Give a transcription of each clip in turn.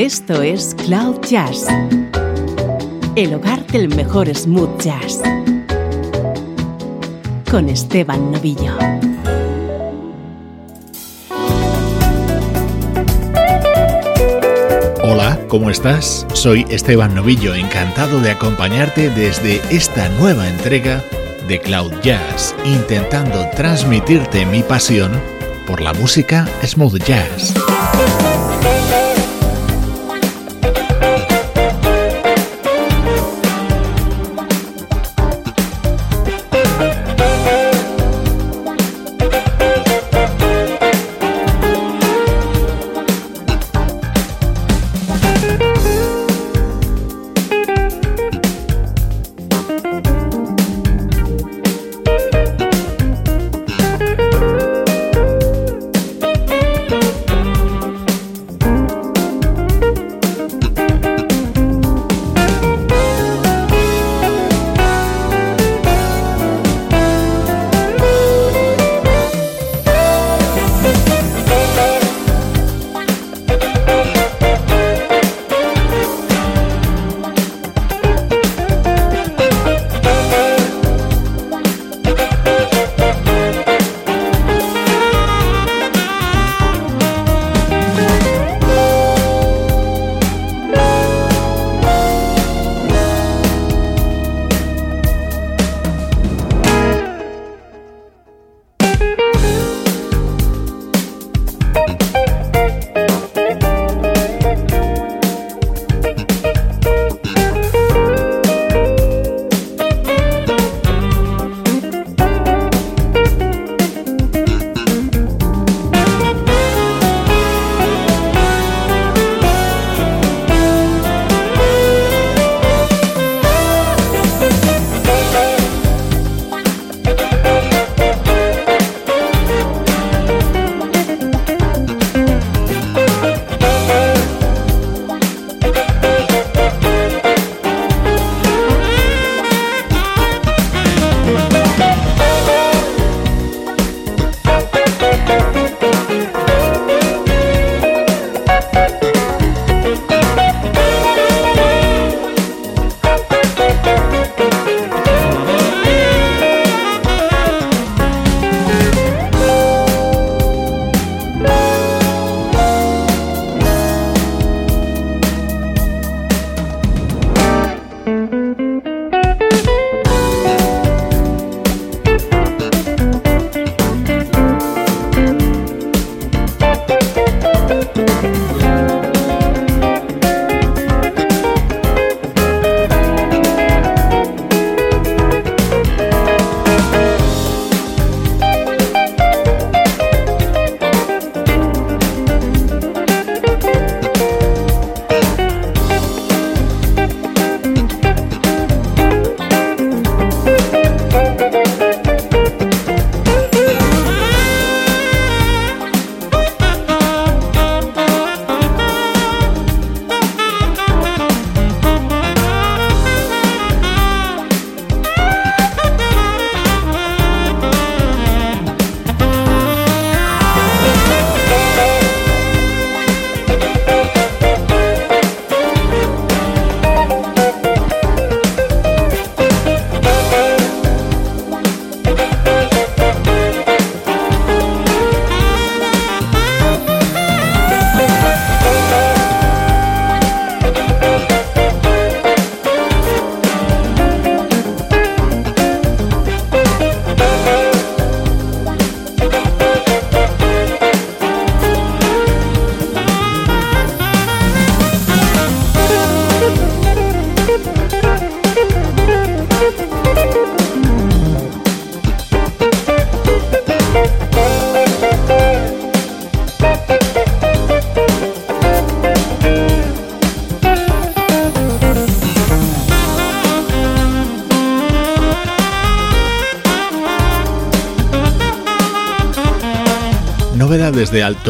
Esto es Cloud Jazz, el hogar del mejor smooth jazz, con Esteban Novillo. Hola, ¿cómo estás? Soy Esteban Novillo, encantado de acompañarte desde esta nueva entrega de Cloud Jazz, intentando transmitirte mi pasión por la música smooth jazz.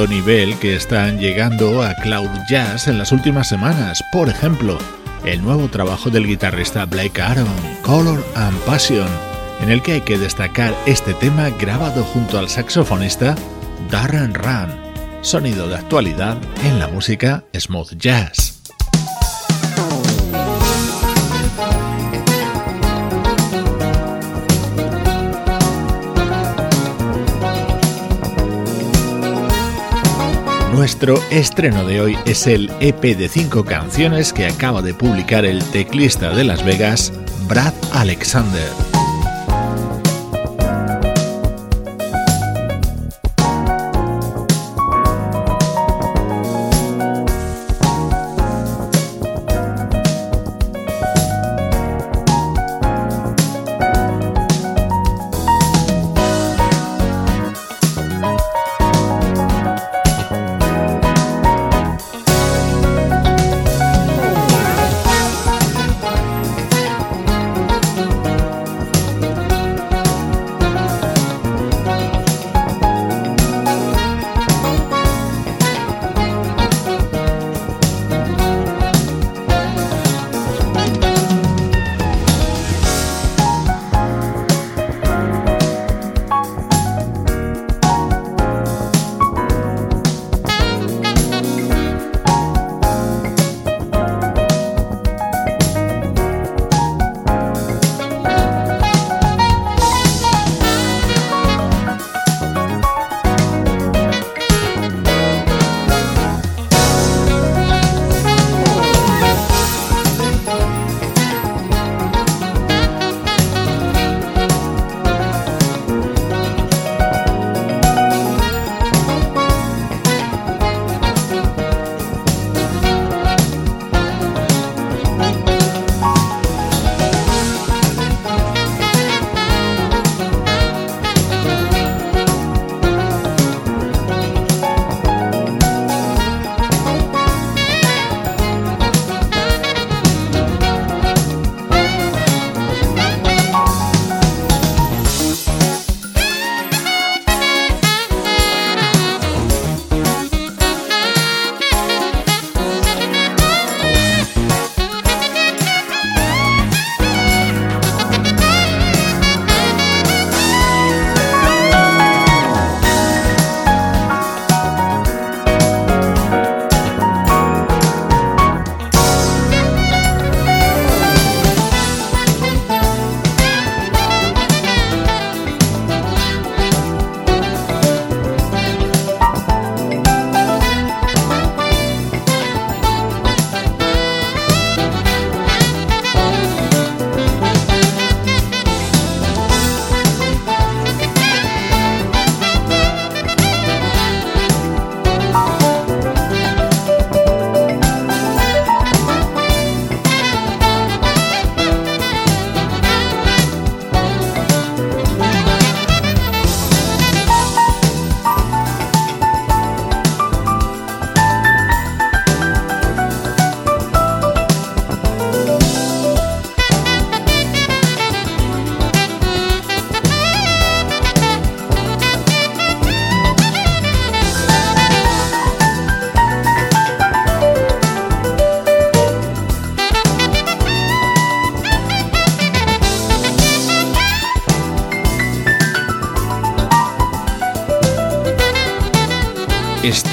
Nivel que están llegando a Cloud Jazz en las últimas semanas. Por ejemplo, el nuevo trabajo del guitarrista Blake Aaron, Color and Passion, en el que hay que destacar este tema grabado junto al saxofonista Darren Run. sonido de actualidad en la música smooth jazz. Nuestro estreno de hoy es el EP de cinco canciones que acaba de publicar el teclista de Las Vegas, Brad Alexander.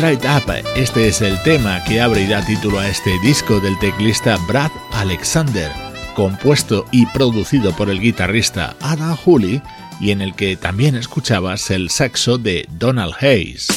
Up, este es el tema que abre y da título a este disco del teclista Brad Alexander, compuesto y producido por el guitarrista Ada Hooley y en el que también escuchabas el saxo de Donald Hayes.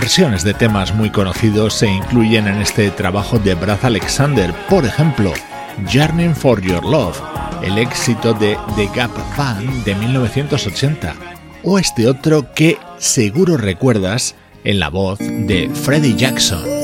Versiones de temas muy conocidos se incluyen en este trabajo de Brad Alexander, por ejemplo, Yearning for Your Love, el éxito de The Gap Band de 1980, o este otro que seguro recuerdas en la voz de Freddie Jackson.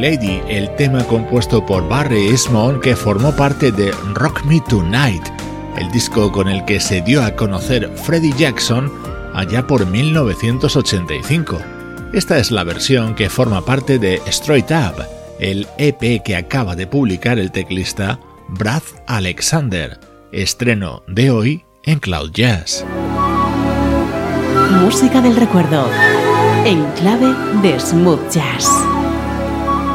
Lady, el tema compuesto por Barry Eastman que formó parte de Rock Me Tonight, el disco con el que se dio a conocer Freddie Jackson allá por 1985. Esta es la versión que forma parte de Straight Up, el EP que acaba de publicar el teclista Brad Alexander, estreno de hoy en Cloud Jazz. Música del recuerdo, en clave de smooth jazz.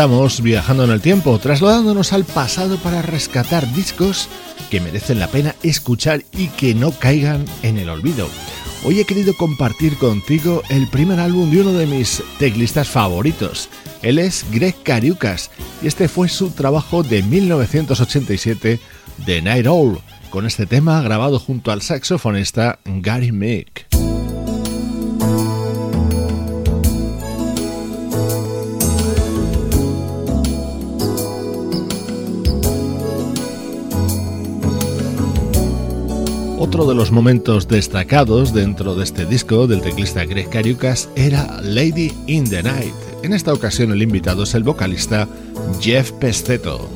Estamos viajando en el tiempo, trasladándonos al pasado para rescatar discos que merecen la pena escuchar y que no caigan en el olvido. Hoy he querido compartir contigo el primer álbum de uno de mis teclistas favoritos. Él es Greg Cariucas y este fue su trabajo de 1987, The Night Owl, con este tema grabado junto al saxofonista Gary Mick. Otro de los momentos destacados dentro de este disco del teclista Greg Cariucas era Lady in the Night. En esta ocasión el invitado es el vocalista Jeff Pesteto.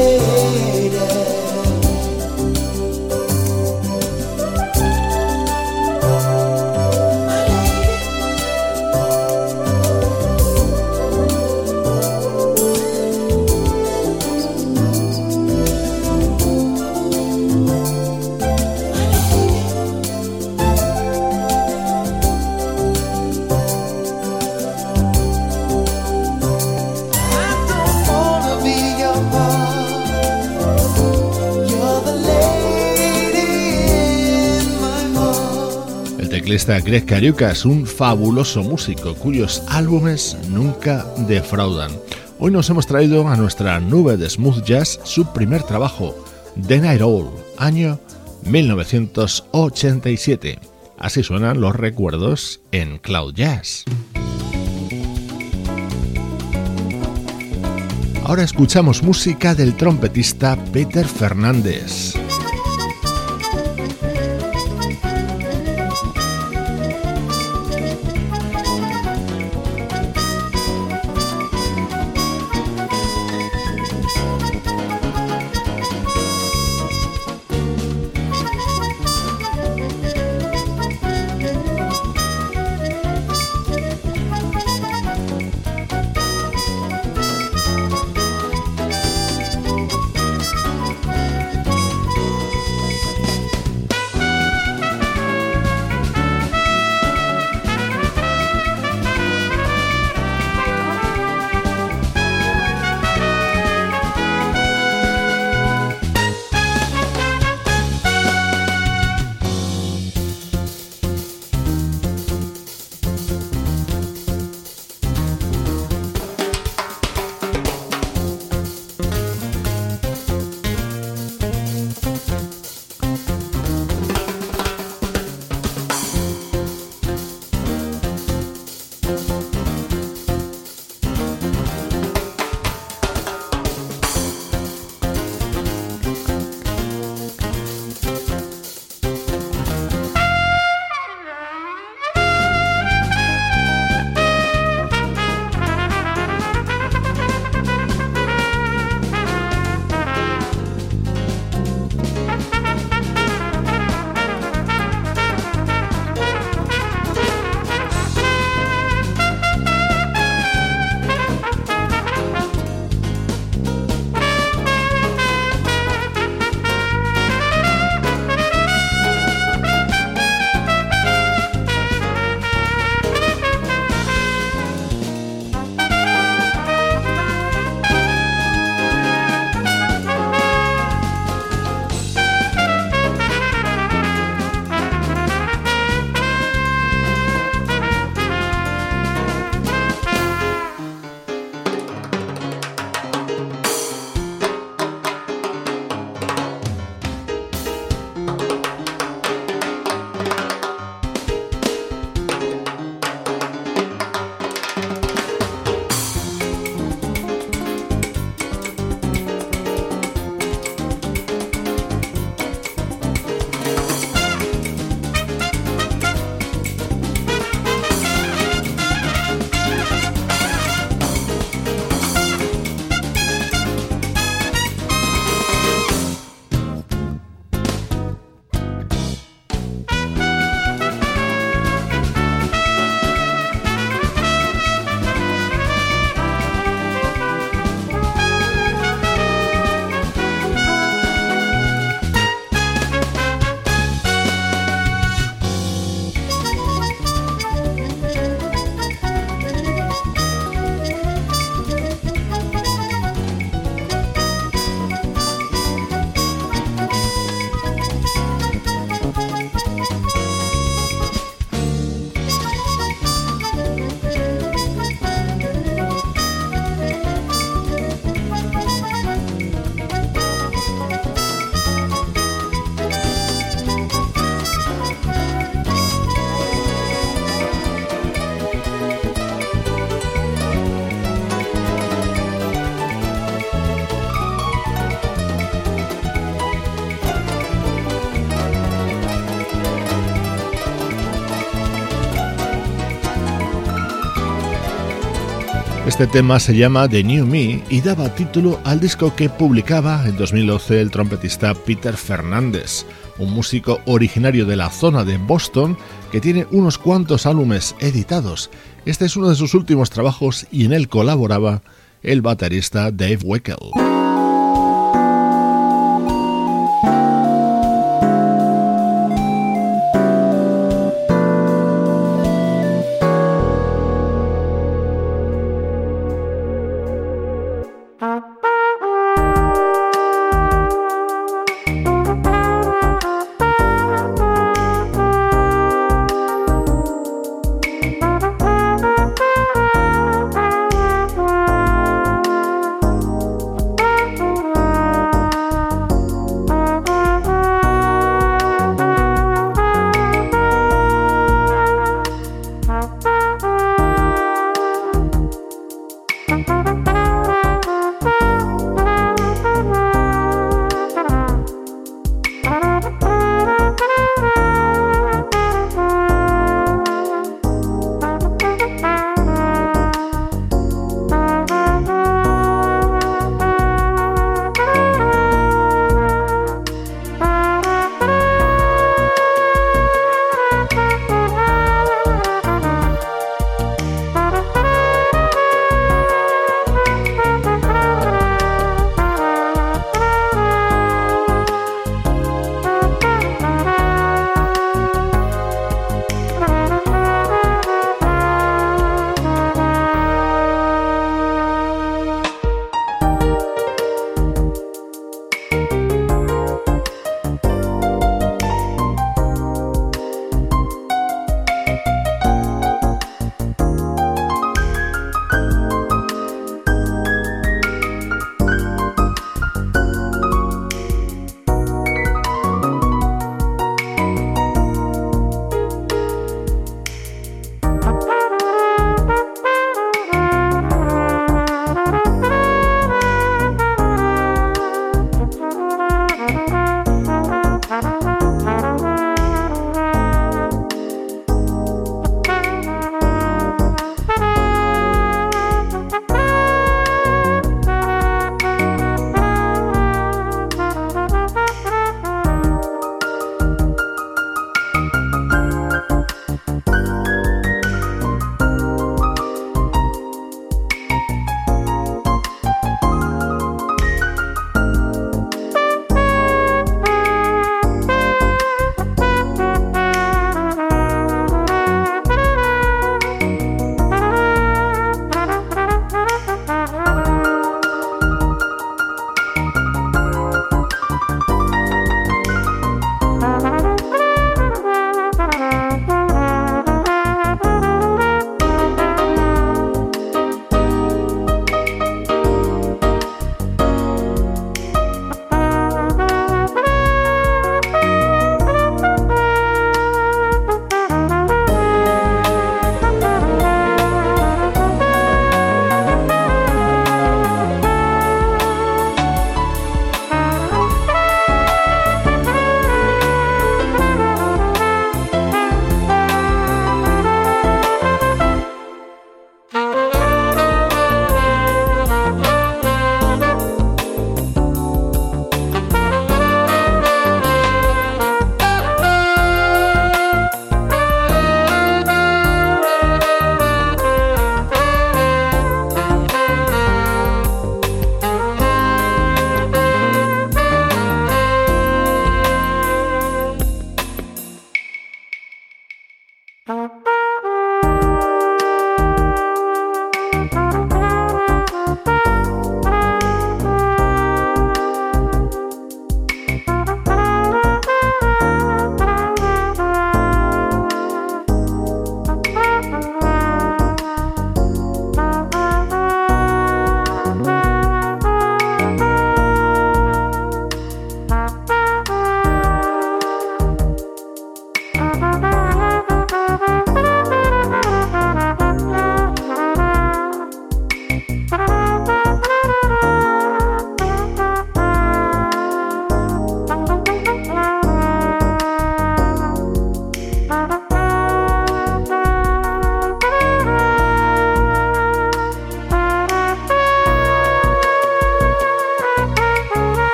day. Greg Cariucas, un fabuloso músico cuyos álbumes nunca defraudan. Hoy nos hemos traído a nuestra nube de smooth jazz su primer trabajo, The Night Owl, año 1987. Así suenan los recuerdos en Cloud Jazz. Ahora escuchamos música del trompetista Peter Fernández. Este tema se llama The New Me y daba título al disco que publicaba en 2011 el trompetista Peter Fernández, un músico originario de la zona de Boston que tiene unos cuantos álbumes editados. Este es uno de sus últimos trabajos y en él colaboraba el baterista Dave Weckel.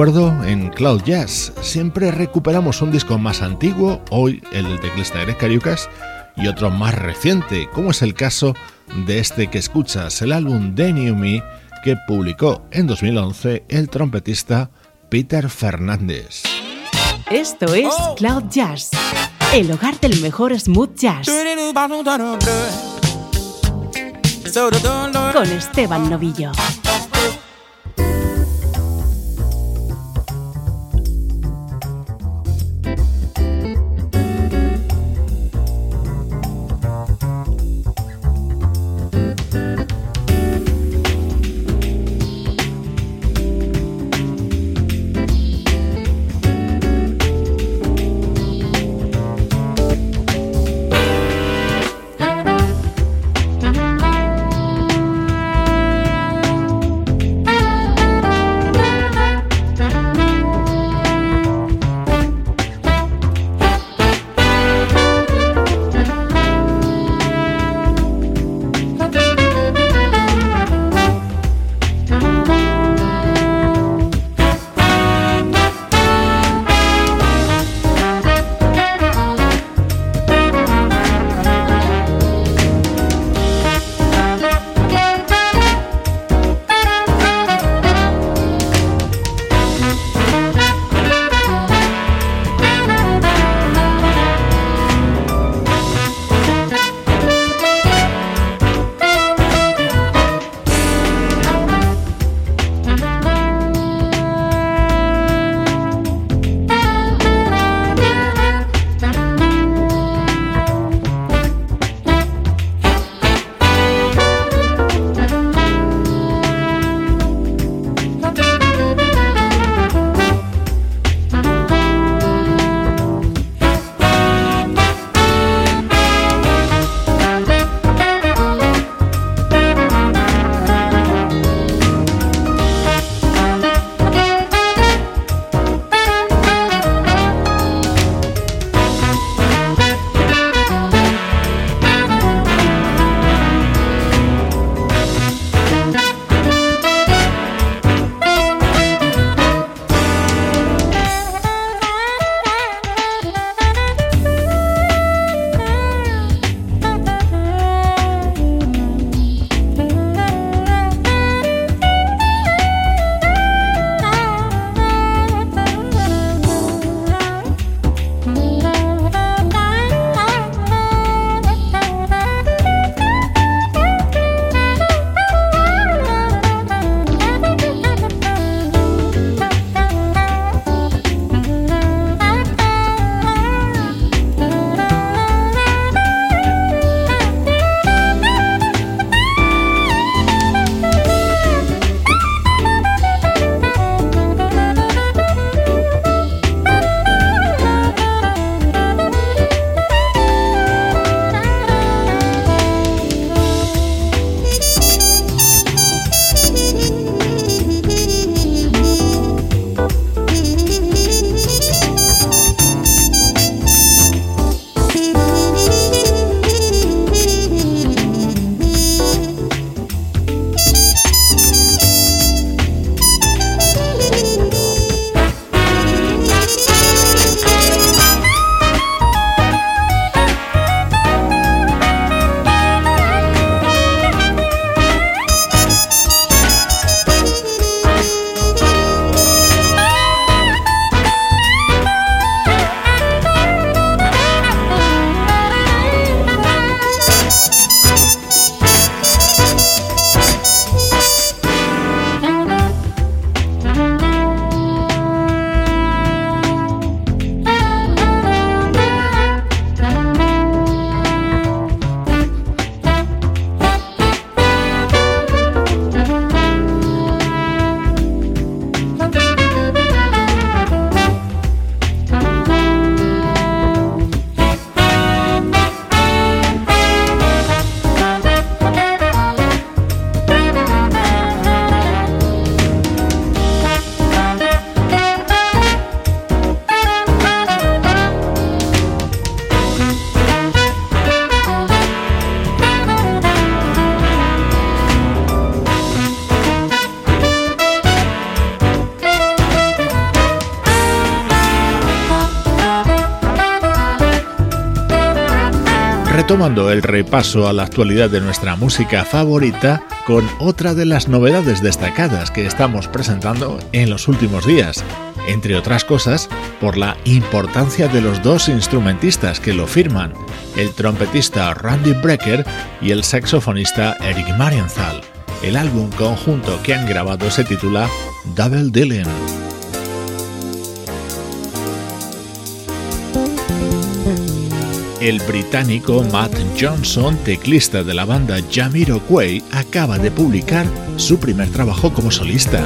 Recuerdo en Cloud Jazz. Siempre recuperamos un disco más antiguo, hoy el del teclista Greg Cariucas, y otro más reciente, como es el caso de este que escuchas, el álbum The New Me, que publicó en 2011 el trompetista Peter Fernández. Esto es oh. Cloud Jazz, el hogar del mejor smooth jazz. Con Esteban Novillo. Retomando el repaso a la actualidad de nuestra música favorita con otra de las novedades destacadas que estamos presentando en los últimos días, entre otras cosas por la importancia de los dos instrumentistas que lo firman, el trompetista Randy Brecker y el saxofonista Eric Marienthal. El álbum conjunto que han grabado se titula Double Dylan. El británico Matt Johnson, teclista de la banda Jamiroquai, acaba de publicar su primer trabajo como solista.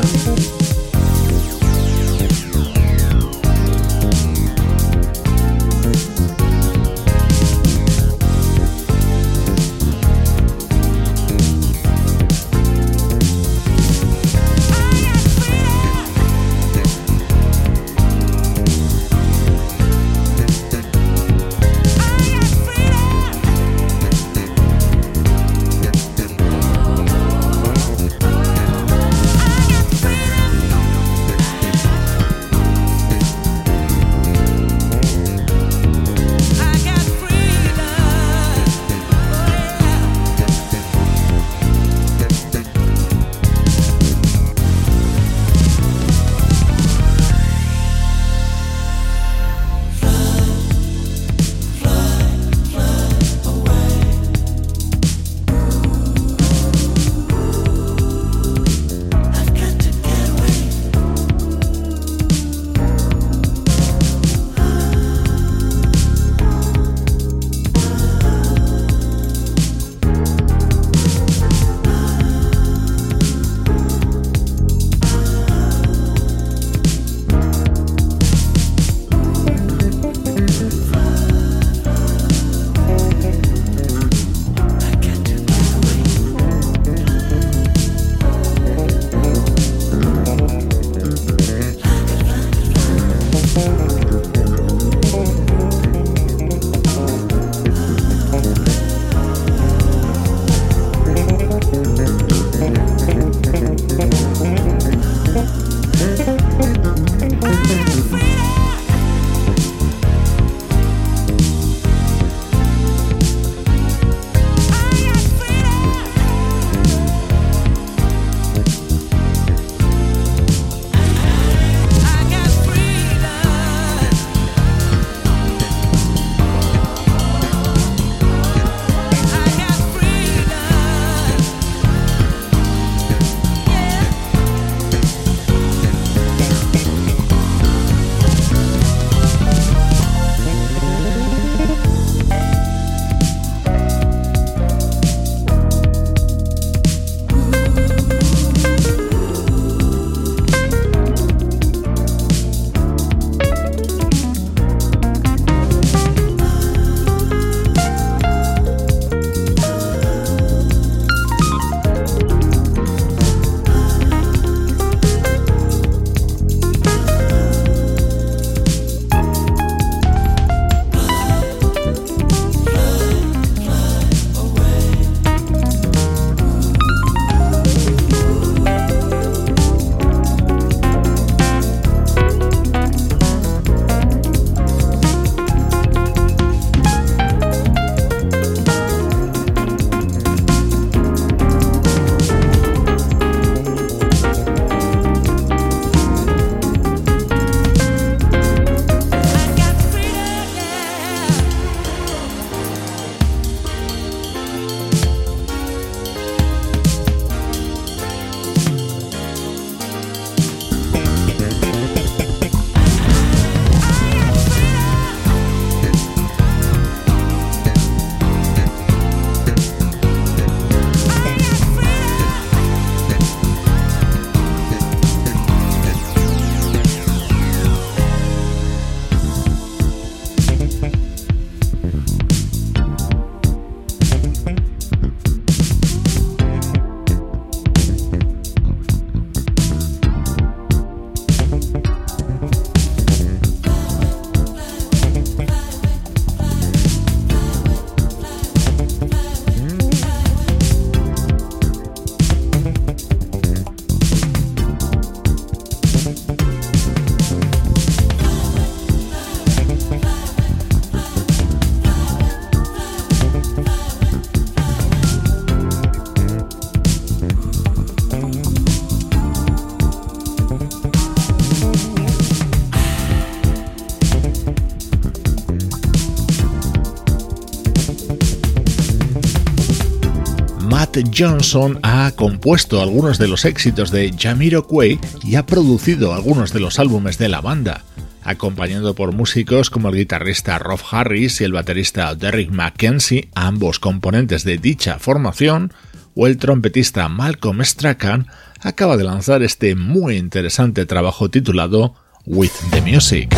Johnson ha compuesto algunos de los éxitos de Jamiroquai y ha producido algunos de los álbumes de la banda, acompañado por músicos como el guitarrista Rob Harris y el baterista Derrick McKenzie, ambos componentes de dicha formación, o el trompetista Malcolm Strachan, acaba de lanzar este muy interesante trabajo titulado With the Music.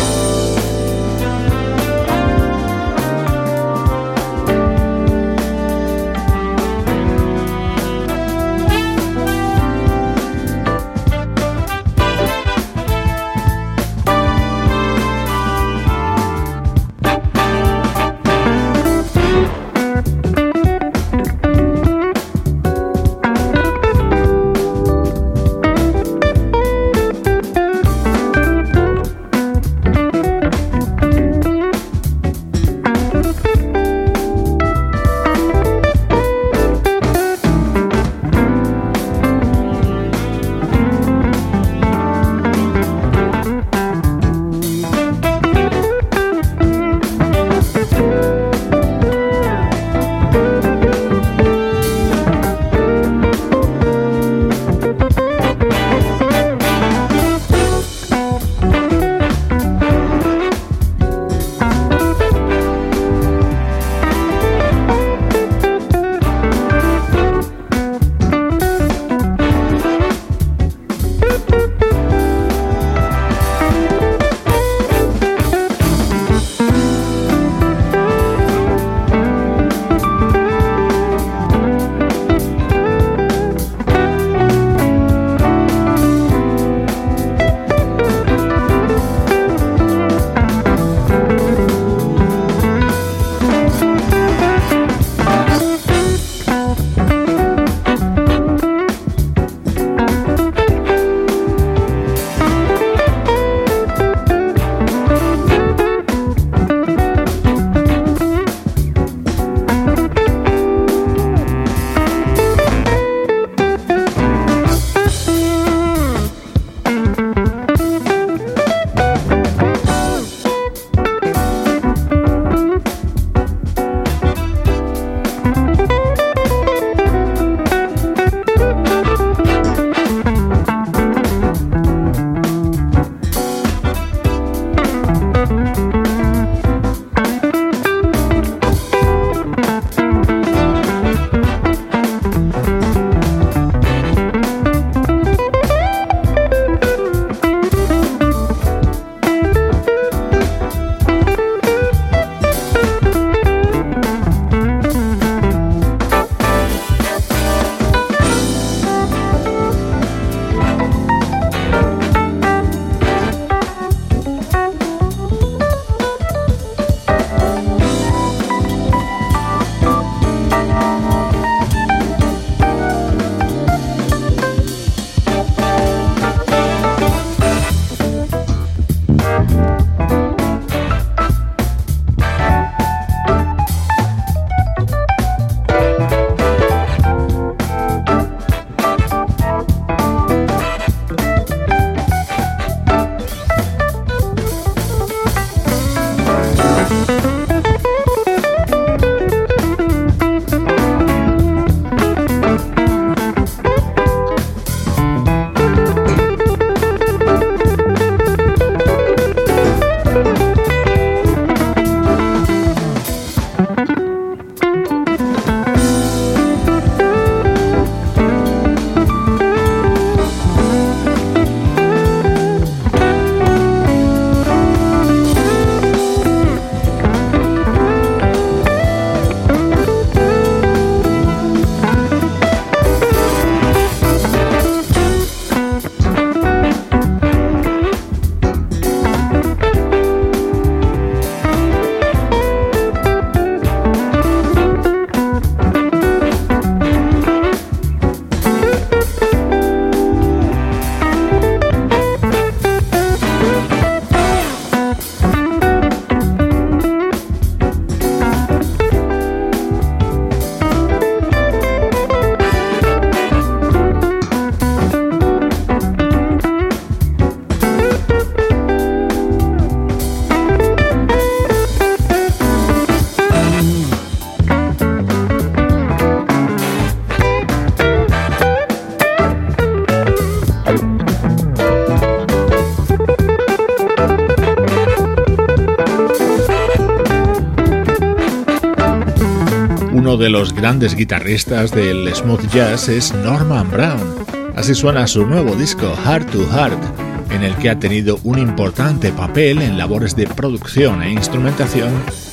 Uno de los grandes guitarristas del smooth jazz es Norman Brown. Así suena su nuevo disco Heart to Heart, en el que ha tenido un importante papel en labores de producción e instrumentación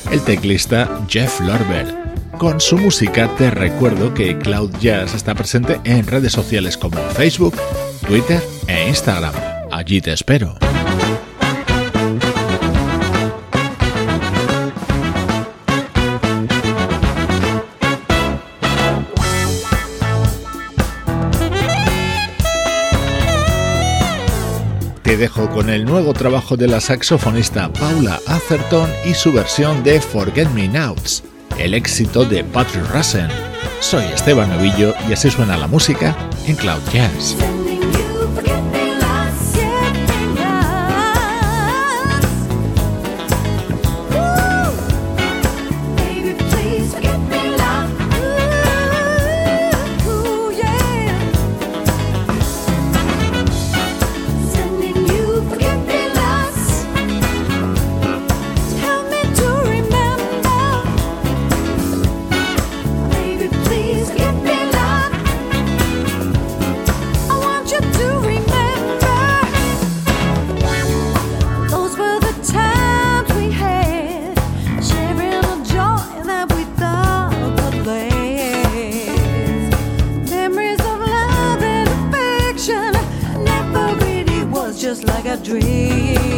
el teclista Jeff Lorber. Con su música te recuerdo que Cloud Jazz está presente en redes sociales como Facebook, Twitter e Instagram. Allí te espero. Dejo con el nuevo trabajo de la saxofonista Paula Atherton y su versión de Forget Me Nows, el éxito de Patrick Russell. Soy Esteban Novillo y así suena la música en Cloud Jazz. Dream.